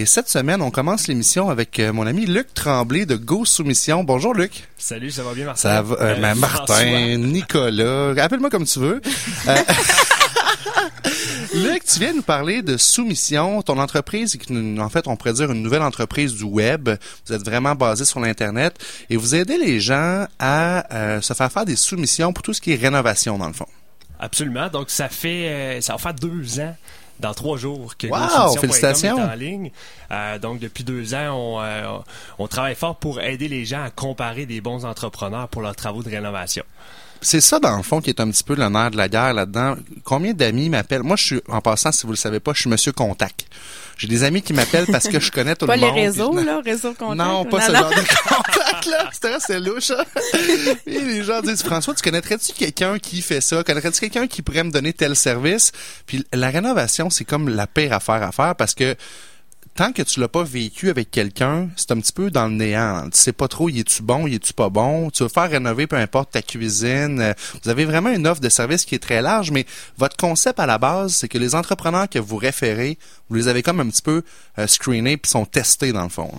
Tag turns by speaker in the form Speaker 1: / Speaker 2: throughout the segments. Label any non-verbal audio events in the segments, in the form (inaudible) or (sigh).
Speaker 1: Et cette semaine, on commence l'émission avec euh, mon ami Luc Tremblay de Go Soumission. Bonjour Luc.
Speaker 2: Salut, ça va bien Martin?
Speaker 1: Ça va, euh,
Speaker 2: Euh,
Speaker 1: Martin,
Speaker 2: François.
Speaker 1: Nicolas, appelle-moi comme tu veux. (laughs) Euh, (laughs) Luc, tu viens nous parler de Soumission, ton entreprise, en fait, on pourrait dire une nouvelle entreprise du web. Vous êtes vraiment basé sur l'Internet et vous aidez les gens à euh, se faire faire des soumissions pour tout ce qui est rénovation, dans le fond.
Speaker 2: Absolument. Donc, ça fait, euh, ça va faire deux ans. Dans trois jours que
Speaker 1: Wow! Félicitations!
Speaker 2: est en ligne. Euh, donc depuis deux ans, on, euh, on travaille fort pour aider les gens à comparer des bons entrepreneurs pour leurs travaux de rénovation.
Speaker 1: C'est ça, dans le fond, qui est un petit peu le nerf de la guerre là-dedans. Combien d'amis m'appellent? Moi, je suis, en passant, si vous le savez pas, je suis Monsieur Contact. J'ai des amis qui m'appellent parce que je connais tout
Speaker 3: Pas
Speaker 1: le
Speaker 3: les
Speaker 1: monde.
Speaker 3: réseaux,
Speaker 1: puis je-
Speaker 3: là, réseau contact.
Speaker 1: Non, pas ce
Speaker 3: non.
Speaker 1: genre de contact, là. C'est louche, hein? Et les gens disent, François, tu connaîtrais-tu quelqu'un qui fait ça? Connaîtrais-tu quelqu'un qui pourrait me donner tel service? Puis la rénovation, c'est comme la pire affaire à faire parce que tant que tu l'as pas vécu avec quelqu'un, c'est un petit peu dans le néant. Tu sais pas trop, y es-tu bon, y es-tu pas bon? Tu veux faire rénover peu importe ta cuisine. Euh, Vous avez vraiment une offre de service qui est très large, mais votre concept à la base, c'est que les entrepreneurs que vous référez, vous les avez comme un petit peu euh, screenés puis sont testés dans le fond.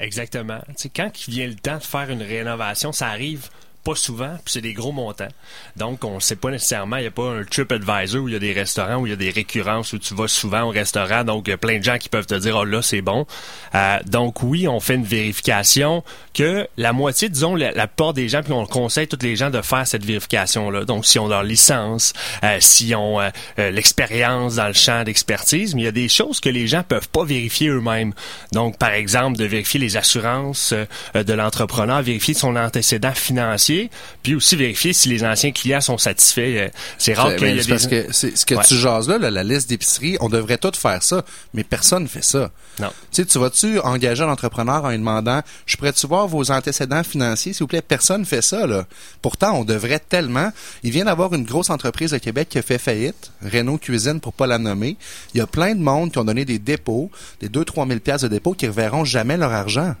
Speaker 2: Exactement. Tu sais, quand il vient le temps de faire une rénovation, ça arrive pas souvent, puis c'est des gros montants. Donc, on sait pas nécessairement, il n'y a pas un TripAdvisor où il y a des restaurants, où il y a des récurrences, où tu vas souvent au restaurant, donc il y a plein de gens qui peuvent te dire, oh là, c'est bon. Euh, donc, oui, on fait une vérification que la moitié, disons, la, la plupart des gens, puis on conseille tous les gens de faire cette vérification-là. Donc, si on leur licence, euh, si on euh, euh, l'expérience dans le champ d'expertise, mais il y a des choses que les gens peuvent pas vérifier eux-mêmes. Donc, par exemple, de vérifier les assurances de l'entrepreneur, vérifier son antécédent financier, puis aussi vérifier si les anciens clients sont satisfaits. Euh, C'est rare qu'il y
Speaker 1: ben,
Speaker 2: a
Speaker 1: c'est
Speaker 2: des...
Speaker 1: parce que ce que
Speaker 2: Ouais.
Speaker 1: tu jases là, là, la liste d'épicerie, on devrait tous faire ça, mais personne ne fait ça.
Speaker 2: Non.
Speaker 1: Tu sais, tu vas-tu engager un entrepreneur en lui demandant, je pourrais-tu voir vos antécédents financiers, s'il vous plaît? Personne fait ça, là. Pourtant, on devrait tellement. Il vient d'avoir une grosse entreprise au Québec qui a fait faillite, Renault Cuisine pour pas la nommer. Il y a plein de monde qui ont donné des dépôts, des 2-3 000 piastres de dépôts qui ne reverront jamais leur argent.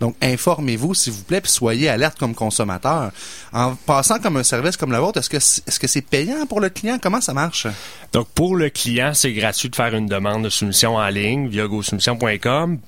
Speaker 1: Donc, informez-vous, s'il vous plaît, puis soyez alerte comme consommateur. En passant comme un service comme le vôtre, est-ce que c'est, est-ce que c'est payant pour le client? Comment ça marche?
Speaker 2: Donc, pour le client, c'est gratuit de faire une demande de soumission en ligne via gosoumission.com.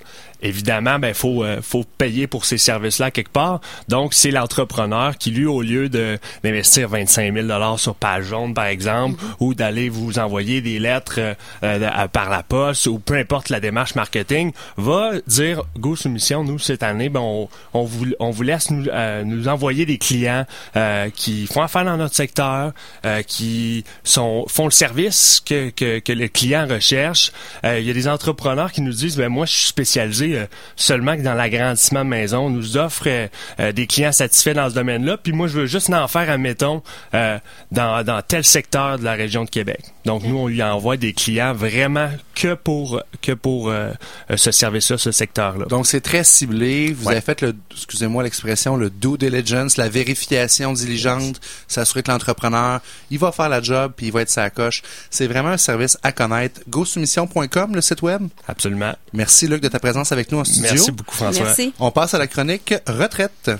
Speaker 2: Évidemment, ben faut euh, faut payer pour ces services-là quelque part. Donc, c'est l'entrepreneur qui, lui, au lieu de d'investir 25 000 dollars sur page jaune, par exemple, ou d'aller vous envoyer des lettres euh, euh, à- par la poste ou peu importe la démarche marketing, va dire Go Soumission, nous cette année, ben on, on vous on vous laisse nous, euh, nous envoyer des clients euh, qui font affaire dans notre secteur, euh, qui sont font le service que que, que le client recherche. Euh, Il y a des entrepreneurs qui nous disent ben moi je suis spécialisé euh, seulement que dans l'agrandissement de maison. On nous offre euh, euh, des clients satisfaits dans ce domaine-là, puis moi je veux juste en faire admettons euh, dans dans tel secteur de la région de Québec. Donc nous on lui envoie des clients vraiment que pour que pour ce service-là, ce secteur-là.
Speaker 1: Donc, c'est très ciblé. Vous
Speaker 2: Ouais.
Speaker 1: avez fait le, excusez-moi l'expression, le due diligence, la vérification diligente, s'assurer que l'entrepreneur, il va faire la job puis il va être sa coche. C'est vraiment un service à connaître. GoSoumission.com, le site web.
Speaker 2: Absolument.
Speaker 1: Merci, Luc, de ta présence avec nous en studio.
Speaker 2: Merci beaucoup François.
Speaker 3: Merci.
Speaker 1: On passe à la chronique retraite.